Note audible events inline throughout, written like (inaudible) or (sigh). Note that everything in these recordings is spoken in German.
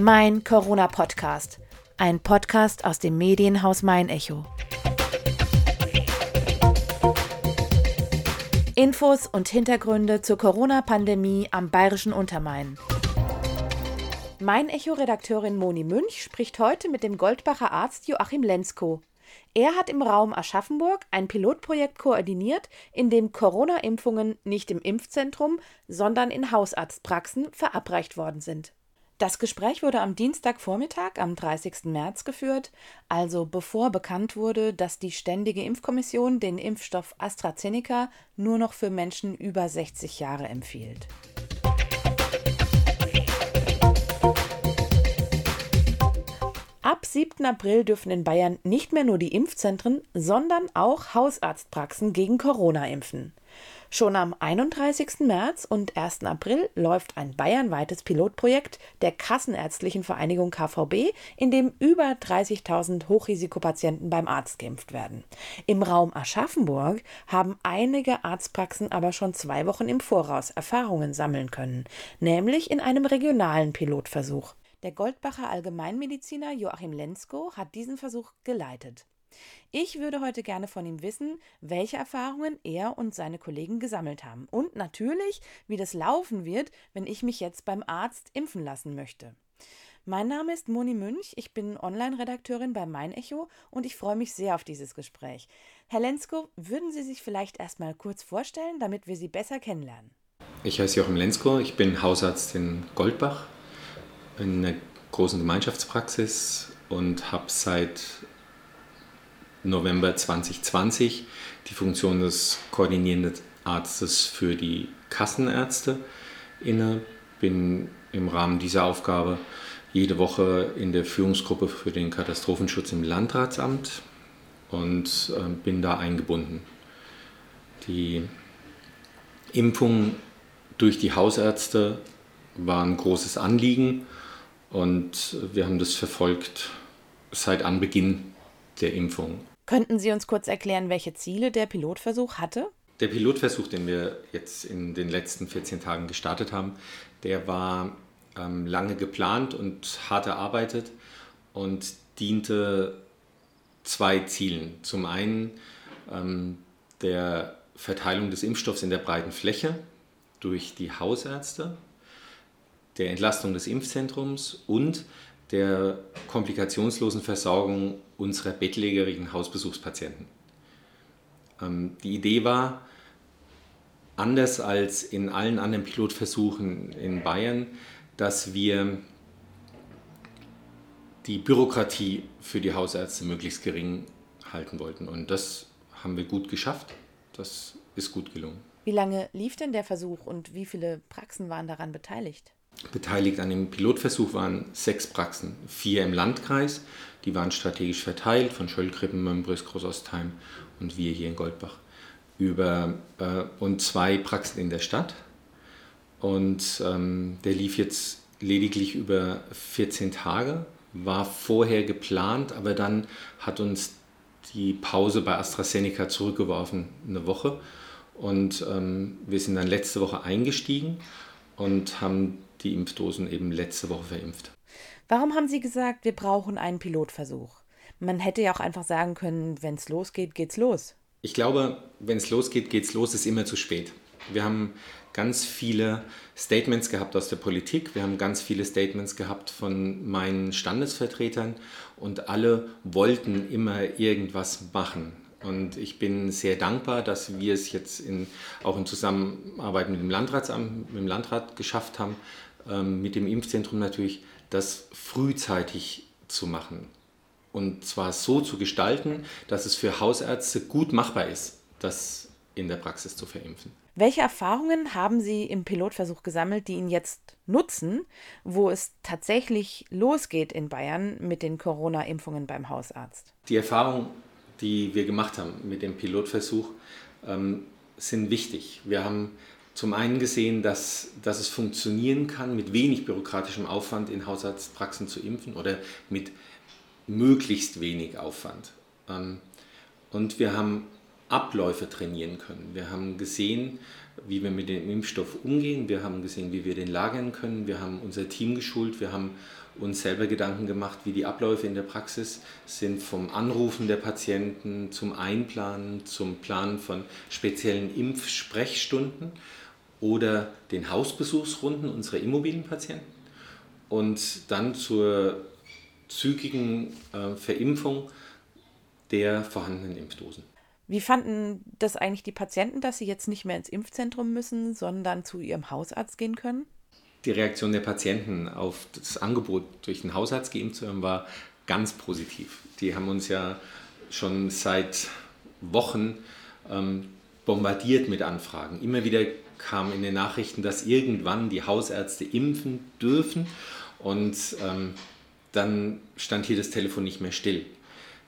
Mein Corona-Podcast. Ein Podcast aus dem Medienhaus Mein Echo. Infos und Hintergründe zur Corona-Pandemie am bayerischen Untermain. Mein Echo-Redakteurin Moni Münch spricht heute mit dem Goldbacher Arzt Joachim Lensko. Er hat im Raum Aschaffenburg ein Pilotprojekt koordiniert, in dem Corona-Impfungen nicht im Impfzentrum, sondern in Hausarztpraxen verabreicht worden sind. Das Gespräch wurde am Dienstagvormittag, am 30. März geführt, also bevor bekannt wurde, dass die Ständige Impfkommission den Impfstoff AstraZeneca nur noch für Menschen über 60 Jahre empfiehlt. Ab 7. April dürfen in Bayern nicht mehr nur die Impfzentren, sondern auch Hausarztpraxen gegen Corona impfen. Schon am 31. März und 1. April läuft ein bayernweites Pilotprojekt der Kassenärztlichen Vereinigung KVB, in dem über 30.000 Hochrisikopatienten beim Arzt geimpft werden. Im Raum Aschaffenburg haben einige Arztpraxen aber schon zwei Wochen im Voraus Erfahrungen sammeln können, nämlich in einem regionalen Pilotversuch. Der Goldbacher Allgemeinmediziner Joachim Lensko hat diesen Versuch geleitet. Ich würde heute gerne von ihm wissen, welche Erfahrungen er und seine Kollegen gesammelt haben und natürlich, wie das laufen wird, wenn ich mich jetzt beim Arzt impfen lassen möchte. Mein Name ist Moni Münch, ich bin Online-Redakteurin bei Mein Echo und ich freue mich sehr auf dieses Gespräch. Herr Lensko, würden Sie sich vielleicht erstmal kurz vorstellen, damit wir Sie besser kennenlernen? Ich heiße Joachim Lensko, ich bin Hausarzt in Goldbach in einer großen Gemeinschaftspraxis und habe seit November 2020 die Funktion des koordinierenden Arztes für die Kassenärzte inne. Bin im Rahmen dieser Aufgabe jede Woche in der Führungsgruppe für den Katastrophenschutz im Landratsamt und äh, bin da eingebunden. Die Impfung durch die Hausärzte war ein großes Anliegen und wir haben das verfolgt seit Anbeginn der Impfung. Könnten Sie uns kurz erklären, welche Ziele der Pilotversuch hatte? Der Pilotversuch, den wir jetzt in den letzten 14 Tagen gestartet haben, der war ähm, lange geplant und hart erarbeitet und diente zwei Zielen. Zum einen ähm, der Verteilung des Impfstoffs in der breiten Fläche durch die Hausärzte, der Entlastung des Impfzentrums und der komplikationslosen Versorgung unserer bettlägerigen Hausbesuchspatienten. Ähm, die Idee war, anders als in allen anderen Pilotversuchen in Bayern, dass wir die Bürokratie für die Hausärzte möglichst gering halten wollten. Und das haben wir gut geschafft. Das ist gut gelungen. Wie lange lief denn der Versuch und wie viele Praxen waren daran beteiligt? Beteiligt an dem Pilotversuch waren sechs Praxen, vier im Landkreis, die waren strategisch verteilt von Schöllkrippen, Mömbris, Großostheim und wir hier in Goldbach. Über, äh, und zwei Praxen in der Stadt. Und ähm, der lief jetzt lediglich über 14 Tage, war vorher geplant, aber dann hat uns die Pause bei AstraZeneca zurückgeworfen, eine Woche. Und ähm, wir sind dann letzte Woche eingestiegen und haben die Impfdosen eben letzte Woche verimpft. Warum haben Sie gesagt, wir brauchen einen Pilotversuch? Man hätte ja auch einfach sagen können, wenn es losgeht, geht's los. Ich glaube, wenn es losgeht, geht's los, ist immer zu spät. Wir haben ganz viele Statements gehabt aus der Politik, wir haben ganz viele Statements gehabt von meinen Standesvertretern und alle wollten immer irgendwas machen. Und ich bin sehr dankbar, dass wir es jetzt in, auch in Zusammenarbeit mit dem Landratsamt, mit dem Landrat geschafft haben, mit dem Impfzentrum natürlich, das frühzeitig zu machen. Und zwar so zu gestalten, dass es für Hausärzte gut machbar ist, das in der Praxis zu verimpfen. Welche Erfahrungen haben Sie im Pilotversuch gesammelt, die Ihnen jetzt nutzen, wo es tatsächlich losgeht in Bayern mit den Corona-Impfungen beim Hausarzt? Die Erfahrungen, die wir gemacht haben mit dem Pilotversuch, ähm, sind wichtig. Wir haben zum einen gesehen, dass, dass es funktionieren kann, mit wenig bürokratischem Aufwand in Hausarztpraxen zu impfen oder mit möglichst wenig Aufwand. Ähm, und wir haben Abläufe trainieren können. Wir haben gesehen, wie wir mit dem Impfstoff umgehen. Wir haben gesehen, wie wir den lagern können. Wir haben unser Team geschult. Wir haben uns selber Gedanken gemacht, wie die Abläufe in der Praxis sind, vom Anrufen der Patienten zum Einplanen, zum Planen von speziellen Impfsprechstunden oder den Hausbesuchsrunden unserer Immobilienpatienten und dann zur zügigen äh, Verimpfung der vorhandenen Impfdosen. Wie fanden das eigentlich die Patienten, dass sie jetzt nicht mehr ins Impfzentrum müssen, sondern zu ihrem Hausarzt gehen können? Die Reaktion der Patienten auf das Angebot, durch den Hausarzt geimpft zu werden, war ganz positiv. Die haben uns ja schon seit Wochen ähm, bombardiert mit Anfragen. Immer wieder kam in den Nachrichten, dass irgendwann die Hausärzte impfen dürfen und ähm, dann stand hier das Telefon nicht mehr still.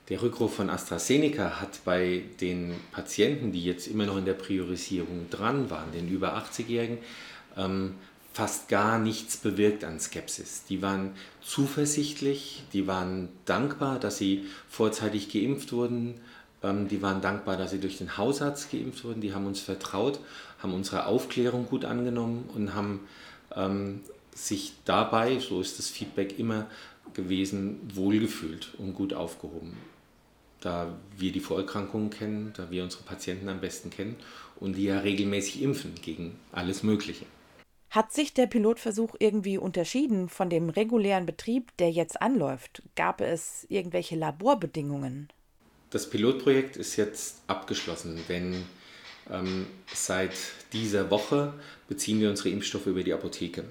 Der Rückruf von AstraZeneca hat bei den Patienten, die jetzt immer noch in der Priorisierung dran waren, den über 80-Jährigen, ähm, fast gar nichts bewirkt an Skepsis. Die waren zuversichtlich, die waren dankbar, dass sie vorzeitig geimpft wurden, ähm, die waren dankbar, dass sie durch den Hausarzt geimpft wurden, die haben uns vertraut, haben unsere Aufklärung gut angenommen und haben ähm, sich dabei, so ist das Feedback immer gewesen, wohlgefühlt und gut aufgehoben da wir die Vorerkrankungen kennen, da wir unsere Patienten am besten kennen und die ja regelmäßig impfen gegen alles Mögliche. Hat sich der Pilotversuch irgendwie unterschieden von dem regulären Betrieb, der jetzt anläuft? Gab es irgendwelche Laborbedingungen? Das Pilotprojekt ist jetzt abgeschlossen, denn seit dieser Woche beziehen wir unsere Impfstoffe über die Apotheke.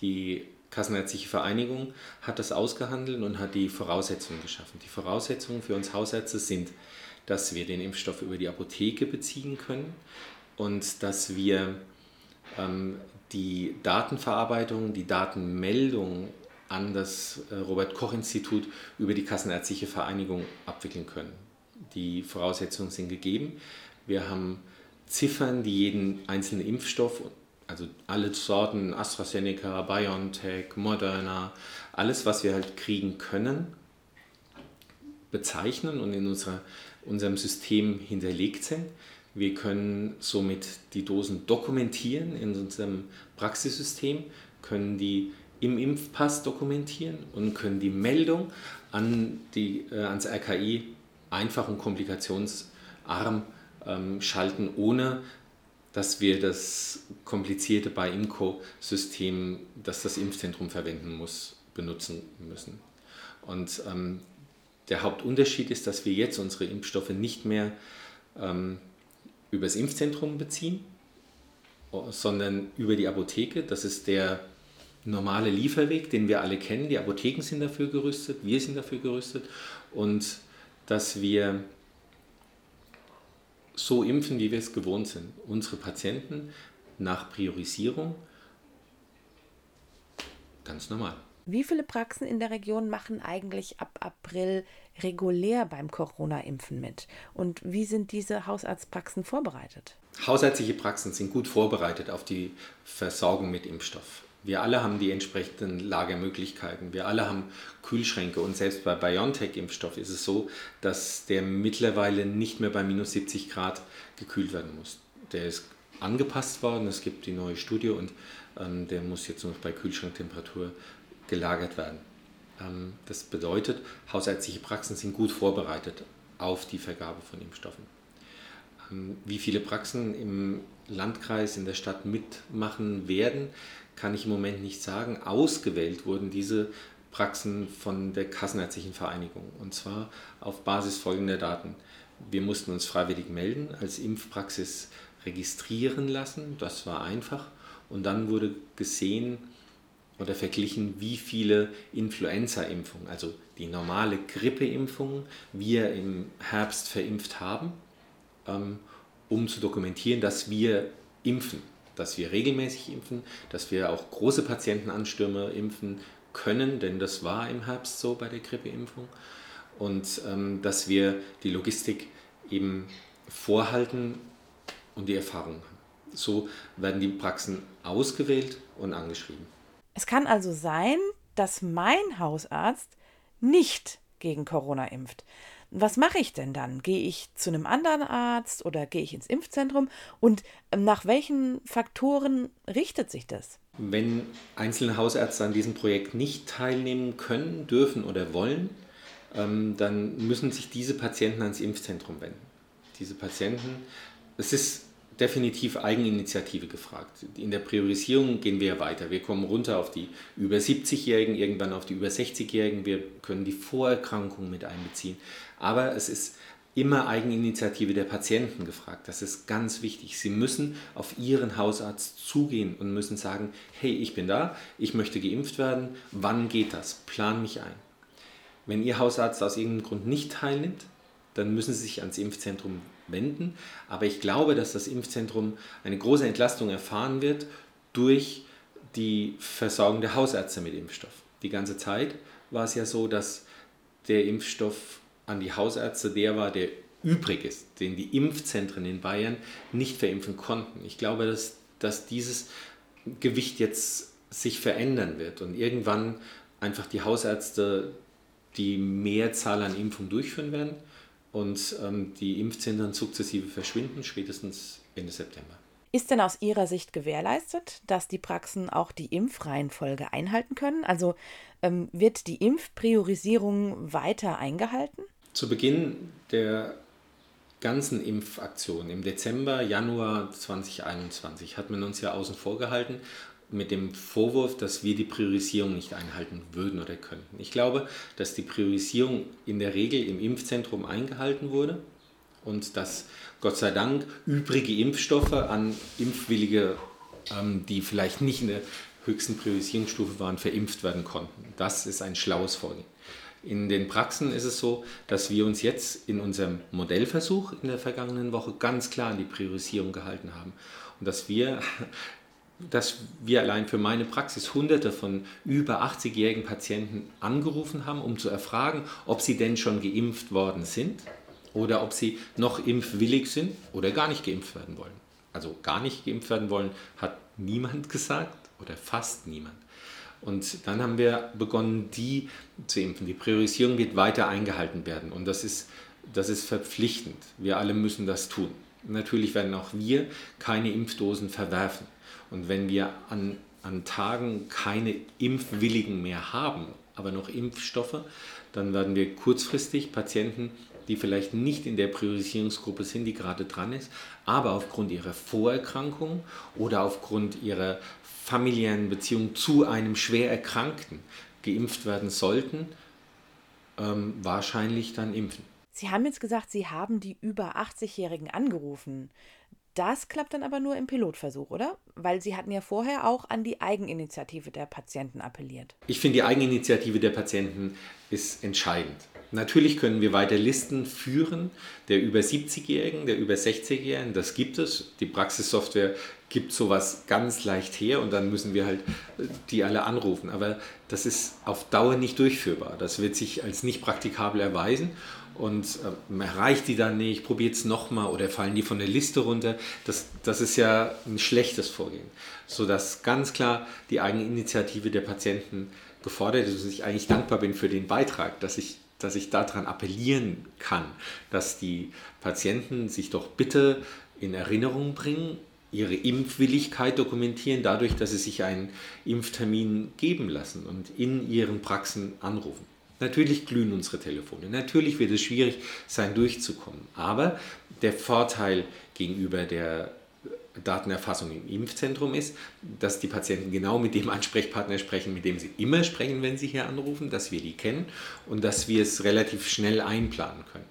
Die Kassenärztliche Vereinigung hat das ausgehandelt und hat die Voraussetzungen geschaffen. Die Voraussetzungen für uns Hausärzte sind, dass wir den Impfstoff über die Apotheke beziehen können und dass wir ähm, die Datenverarbeitung, die Datenmeldung an das äh, Robert Koch Institut über die Kassenärztliche Vereinigung abwickeln können. Die Voraussetzungen sind gegeben. Wir haben Ziffern, die jeden einzelnen Impfstoff also alle Sorten, AstraZeneca, BioNTech, Moderna, alles, was wir halt kriegen können, bezeichnen und in unserer, unserem System hinterlegt sind. Wir können somit die Dosen dokumentieren in unserem Praxissystem, können die im Impfpass dokumentieren und können die Meldung an die, äh, ans RKI einfach und komplikationsarm ähm, schalten, ohne dass wir das komplizierte bei Imco-System, das das Impfzentrum verwenden muss, benutzen müssen. Und ähm, der Hauptunterschied ist, dass wir jetzt unsere Impfstoffe nicht mehr ähm, über das Impfzentrum beziehen, sondern über die Apotheke. Das ist der normale Lieferweg, den wir alle kennen. Die Apotheken sind dafür gerüstet, wir sind dafür gerüstet und dass wir so impfen, wie wir es gewohnt sind. Unsere Patienten nach Priorisierung ganz normal. Wie viele Praxen in der Region machen eigentlich ab April regulär beim Corona-Impfen mit? Und wie sind diese Hausarztpraxen vorbereitet? Hausärztliche Praxen sind gut vorbereitet auf die Versorgung mit Impfstoff. Wir alle haben die entsprechenden Lagermöglichkeiten. Wir alle haben Kühlschränke und selbst bei BioNTech-Impfstoff ist es so, dass der mittlerweile nicht mehr bei minus 70 Grad gekühlt werden muss. Der ist angepasst worden, es gibt die neue Studie und ähm, der muss jetzt nur noch bei Kühlschranktemperatur gelagert werden. Ähm, das bedeutet, hausärztliche Praxen sind gut vorbereitet auf die Vergabe von Impfstoffen. Wie viele Praxen im Landkreis, in der Stadt mitmachen werden, kann ich im Moment nicht sagen. Ausgewählt wurden diese Praxen von der Kassenärztlichen Vereinigung und zwar auf Basis folgender Daten. Wir mussten uns freiwillig melden, als Impfpraxis registrieren lassen, das war einfach und dann wurde gesehen oder verglichen, wie viele Influenza-Impfungen, also die normale Grippeimpfung, wir im Herbst verimpft haben, um zu dokumentieren, dass wir impfen dass wir regelmäßig impfen, dass wir auch große Patientenanstürme impfen können, denn das war im Herbst so bei der Grippeimpfung. Und ähm, dass wir die Logistik eben vorhalten und die Erfahrung haben. So werden die Praxen ausgewählt und angeschrieben. Es kann also sein, dass mein Hausarzt nicht gegen Corona impft. Was mache ich denn dann? Gehe ich zu einem anderen Arzt oder gehe ich ins Impfzentrum? Und ähm, nach welchen Faktoren richtet sich das? Wenn einzelne Hausärzte an diesem Projekt nicht teilnehmen können, dürfen oder wollen, ähm, dann müssen sich diese Patienten ans Impfzentrum wenden. Diese Patienten, es ist definitiv Eigeninitiative gefragt. In der Priorisierung gehen wir weiter. Wir kommen runter auf die über 70-Jährigen, irgendwann auf die über 60-Jährigen. Wir können die Vorerkrankungen mit einbeziehen. Aber es ist immer Eigeninitiative der Patienten gefragt. Das ist ganz wichtig. Sie müssen auf ihren Hausarzt zugehen und müssen sagen, hey, ich bin da, ich möchte geimpft werden, wann geht das? Plan mich ein. Wenn Ihr Hausarzt aus irgendeinem Grund nicht teilnimmt, dann müssen Sie sich ans Impfzentrum wenden. Aber ich glaube, dass das Impfzentrum eine große Entlastung erfahren wird durch die Versorgung der Hausärzte mit Impfstoff. Die ganze Zeit war es ja so, dass der Impfstoff an die Hausärzte der war, der übrig ist, den die Impfzentren in Bayern nicht verimpfen konnten. Ich glaube, dass, dass dieses Gewicht jetzt sich verändern wird und irgendwann einfach die Hausärzte die Mehrzahl an Impfungen durchführen werden und ähm, die Impfzentren sukzessive verschwinden, spätestens Ende September. Ist denn aus Ihrer Sicht gewährleistet, dass die Praxen auch die Impfreihenfolge einhalten können? Also ähm, wird die Impfpriorisierung weiter eingehalten? Zu Beginn der ganzen Impfaktion im Dezember, Januar 2021 hat man uns ja außen vor gehalten mit dem Vorwurf, dass wir die Priorisierung nicht einhalten würden oder könnten. Ich glaube, dass die Priorisierung in der Regel im Impfzentrum eingehalten wurde und dass Gott sei Dank übrige Impfstoffe an Impfwillige, ähm, die vielleicht nicht in der höchsten Priorisierungsstufe waren, verimpft werden konnten. Das ist ein schlaues Vorgehen. In den Praxen ist es so, dass wir uns jetzt in unserem Modellversuch in der vergangenen Woche ganz klar an die Priorisierung gehalten haben und dass wir dass wir allein für meine Praxis hunderte von über 80-jährigen Patienten angerufen haben, um zu erfragen, ob sie denn schon geimpft worden sind oder ob sie noch impfwillig sind oder gar nicht geimpft werden wollen. Also gar nicht geimpft werden wollen, hat niemand (laughs) gesagt oder fast niemand. Und dann haben wir begonnen, die zu impfen. Die Priorisierung wird weiter eingehalten werden und das ist, das ist verpflichtend. Wir alle müssen das tun. Natürlich werden auch wir keine Impfdosen verwerfen. Und wenn wir an, an Tagen keine Impfwilligen mehr haben, aber noch Impfstoffe, dann werden wir kurzfristig Patienten, die vielleicht nicht in der Priorisierungsgruppe sind, die gerade dran ist, aber aufgrund ihrer Vorerkrankung oder aufgrund ihrer familiären Beziehung zu einem schwer Erkrankten geimpft werden sollten, ähm, wahrscheinlich dann impfen. Sie haben jetzt gesagt, Sie haben die über 80-Jährigen angerufen. Das klappt dann aber nur im Pilotversuch, oder? Weil Sie hatten ja vorher auch an die Eigeninitiative der Patienten appelliert. Ich finde, die Eigeninitiative der Patienten ist entscheidend. Natürlich können wir weiter Listen führen der über 70-Jährigen, der über 60-Jährigen. Das gibt es. Die Praxissoftware gibt sowas ganz leicht her und dann müssen wir halt die alle anrufen. Aber das ist auf Dauer nicht durchführbar. Das wird sich als nicht praktikabel erweisen und äh, erreicht die dann nicht, probiert es nochmal oder fallen die von der Liste runter. Das, das ist ja ein schlechtes Vorgehen, sodass ganz klar die Eigeninitiative der Patienten gefordert ist und ich eigentlich dankbar bin für den Beitrag, dass ich, dass ich daran appellieren kann, dass die Patienten sich doch bitte in Erinnerung bringen, ihre Impfwilligkeit dokumentieren, dadurch, dass sie sich einen Impftermin geben lassen und in ihren Praxen anrufen. Natürlich glühen unsere Telefone. Natürlich wird es schwierig sein, durchzukommen. Aber der Vorteil gegenüber der Datenerfassung im Impfzentrum ist, dass die Patienten genau mit dem (laughs) Ansprechpartner sprechen, mit dem sie immer sprechen, wenn sie hier anrufen, dass wir die kennen und dass wir es relativ schnell einplanen können.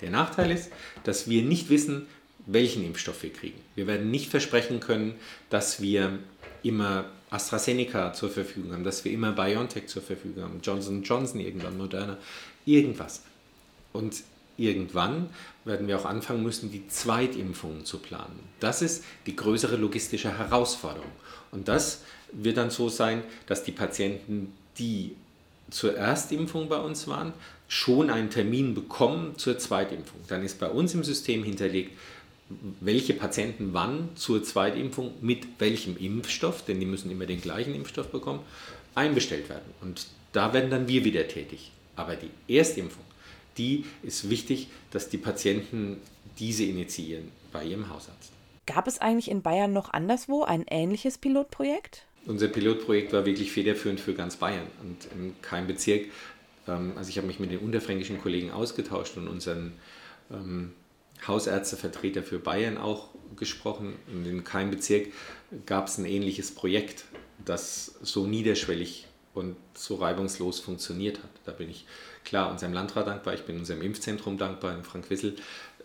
Der Nachteil ist, dass wir nicht wissen, welchen Impfstoff wir kriegen. Wir werden nicht versprechen können, dass wir immer AstraZeneca zur Verfügung haben, dass wir immer BioNTech zur Verfügung haben, Johnson Johnson irgendwann, Moderna, irgendwas. Und irgendwann werden wir auch anfangen müssen, die Zweitimpfungen zu planen. Das ist die größere logistische Herausforderung. Und das wird dann so sein, dass die Patienten, die zur Erstimpfung bei uns waren, schon einen Termin bekommen zur Zweitimpfung. Dann ist bei uns im System hinterlegt, welche Patienten wann zur Zweitimpfung mit welchem Impfstoff, denn die müssen immer den gleichen Impfstoff bekommen, einbestellt werden. Und da werden dann wir wieder tätig. Aber die Erstimpfung die ist wichtig, dass die Patienten diese initiieren bei ihrem Hausarzt. Gab es eigentlich in Bayern noch anderswo ein ähnliches Pilotprojekt? Unser Pilotprojekt war wirklich federführend für ganz Bayern und in keinem Bezirk. Ähm, also ich habe mich mit den unterfränkischen Kollegen ausgetauscht und unseren ähm, Hausärztevertreter für Bayern auch gesprochen. Und in keinem Bezirk gab es ein ähnliches Projekt, das so niederschwellig und so reibungslos funktioniert hat. Da bin ich klar unserem Landrat dankbar, ich bin unserem Impfzentrum dankbar in Frank-Wissel,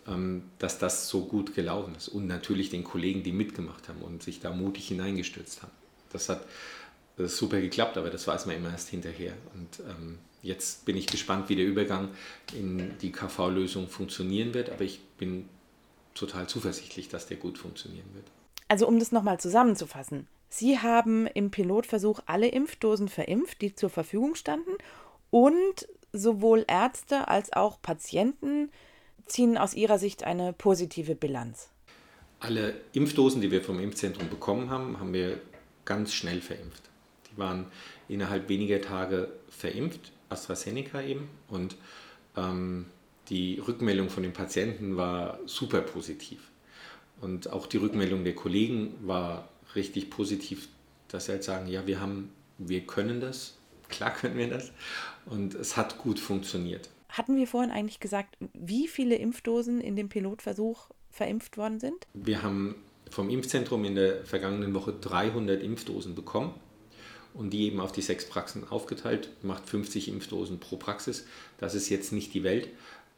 ähm, dass das so gut gelaufen ist. Und natürlich den Kollegen, die mitgemacht haben und sich da mutig hineingestürzt haben. Das hat das super geklappt, aber das weiß man immer erst hinterher. Und ähm, jetzt bin ich gespannt, wie der Übergang in die KV-Lösung funktionieren wird, aber ich bin total zuversichtlich, dass der gut funktionieren wird. Also um das nochmal zusammenzufassen. Sie haben im Pilotversuch alle Impfdosen verimpft, die zur Verfügung standen und sowohl Ärzte als auch Patienten ziehen aus Ihrer Sicht eine positive Bilanz. Alle Impfdosen, die wir vom Impfzentrum bekommen haben, haben wir ganz schnell verimpft. Die waren innerhalb weniger Tage verimpft, AstraZeneca eben. Und ähm, die Rückmeldung von den Patienten war super positiv. Und auch die Rückmeldung der Kollegen war richtig positiv, dass sie halt sagen, ja, wir haben, wir können das, klar können wir das. Und es hat gut funktioniert. Hatten wir vorhin eigentlich gesagt, wie viele Impfdosen in dem Pilotversuch verimpft worden sind? Wir haben vom Impfzentrum in der vergangenen Woche 300 Impfdosen bekommen und die eben auf die sechs Praxen aufgeteilt, macht 50 Impfdosen pro Praxis. Das ist jetzt nicht die Welt,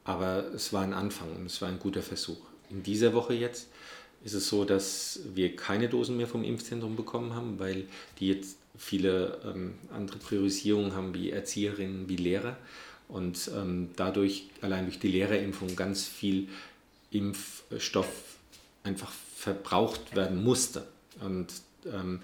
aber es war ein Anfang und es war ein guter Versuch. In dieser Woche jetzt ist es so, dass wir keine Dosen mehr vom Impfzentrum bekommen haben, weil die jetzt viele ähm, andere Priorisierungen haben, wie Erzieherinnen, wie Lehrer. Und ähm, dadurch, allein durch die Lehrerimpfung, ganz viel Impfstoff einfach verbraucht werden musste. Und ähm,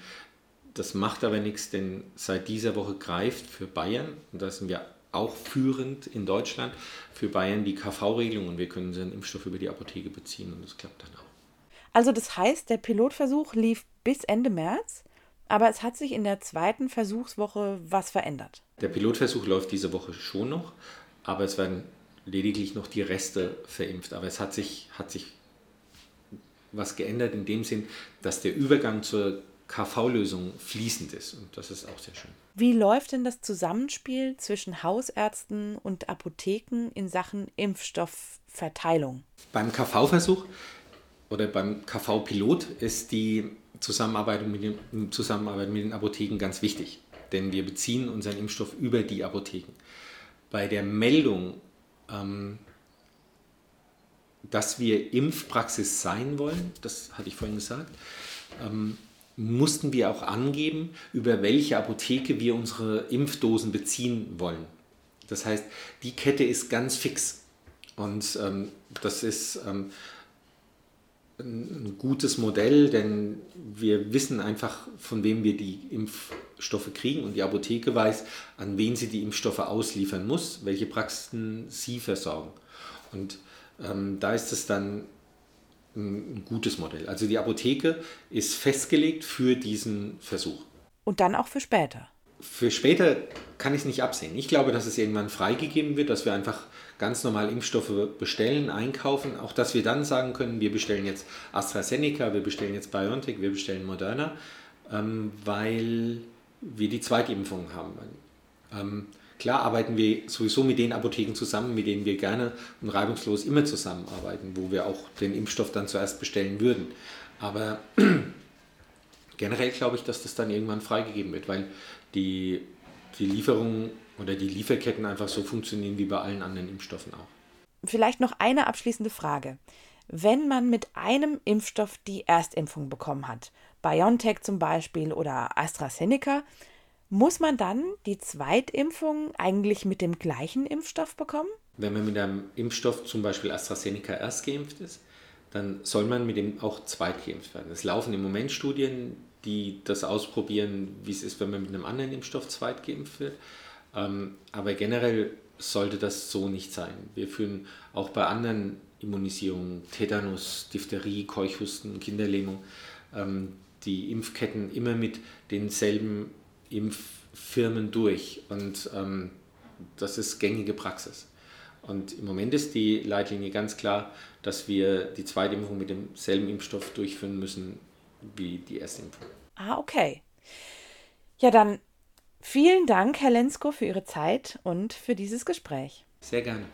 das macht aber nichts, denn seit dieser Woche greift für Bayern, und da sind wir auch führend in Deutschland, für Bayern die KV-Regelung und wir können unseren Impfstoff über die Apotheke beziehen und das klappt dann auch. Also das heißt, der Pilotversuch lief bis Ende März, aber es hat sich in der zweiten Versuchswoche was verändert. Der Pilotversuch läuft diese Woche schon noch, aber es werden lediglich noch die Reste verimpft. Aber es hat sich, hat sich was geändert in dem Sinn, dass der Übergang zur KV-Lösung fließend ist. Und das ist auch sehr schön. Wie läuft denn das Zusammenspiel zwischen Hausärzten und Apotheken in Sachen Impfstoffverteilung? Beim KV-Versuch oder beim KV-Pilot ist die Zusammenarbeit mit, den, Zusammenarbeit mit den Apotheken ganz wichtig. Denn wir beziehen unseren Impfstoff über die Apotheken. Bei der Meldung ähm, dass wir Impfpraxis sein wollen, das hatte ich vorhin gesagt, ähm, mussten wir auch angeben, über welche Apotheke wir unsere Impfdosen beziehen wollen. Das heißt, die Kette ist ganz fix. Und ähm, das ist ähm, ein gutes Modell, denn wir wissen einfach, von wem wir die Impfstoffe kriegen und die Apotheke weiß, an wen sie die Impfstoffe ausliefern muss, welche Praxen sie versorgen. Und ähm, da ist es dann ein gutes Modell. Also die Apotheke ist festgelegt für diesen Versuch. Und dann auch für später. Für später kann ich es nicht absehen. Ich glaube, dass es irgendwann freigegeben wird, dass wir einfach ganz normal Impfstoffe bestellen, einkaufen. Auch dass wir dann sagen können, wir bestellen jetzt AstraZeneca, wir bestellen jetzt BioNTech, wir bestellen Moderna, ähm, weil wir die Zweitimpfung haben. Ähm, Klar arbeiten wir sowieso mit den Apotheken zusammen, mit denen wir gerne und reibungslos immer zusammenarbeiten, wo wir auch den Impfstoff dann zuerst bestellen würden. Aber (clears throat) generell glaube ich, dass das dann irgendwann freigegeben wird, weil die, die Lieferungen oder die Lieferketten einfach so funktionieren wie bei allen anderen Impfstoffen auch. Vielleicht noch eine abschließende Frage. Wenn man mit einem Impfstoff die Erstimpfung bekommen hat, BioNTech zum Beispiel oder AstraZeneca, muss man dann die Zweitimpfung eigentlich mit dem gleichen Impfstoff bekommen? Wenn man mit einem Impfstoff, zum Beispiel AstraZeneca, erst geimpft ist, dann soll man mit dem auch zweitgeimpft werden. Es laufen im Moment Studien, die das ausprobieren, wie es ist, wenn man mit einem anderen Impfstoff zweitgeimpft wird. Ähm, aber generell sollte das so nicht sein. Wir führen auch bei anderen Immunisierungen, Tetanus, Diphtherie, Keuchhusten, Kinderlähmung, ähm, die Impfketten immer mit denselben Impffirmen durch und ähm, das ist gängige Praxis. Und im Moment ist die Leitlinie ganz klar, dass wir die zweite Impfung mit demselben Impfstoff durchführen müssen wie die erste Impfung. Ah, okay. Ja, dann vielen Dank, Herr Lensko, für Ihre Zeit und für dieses Gespräch. Sehr gerne.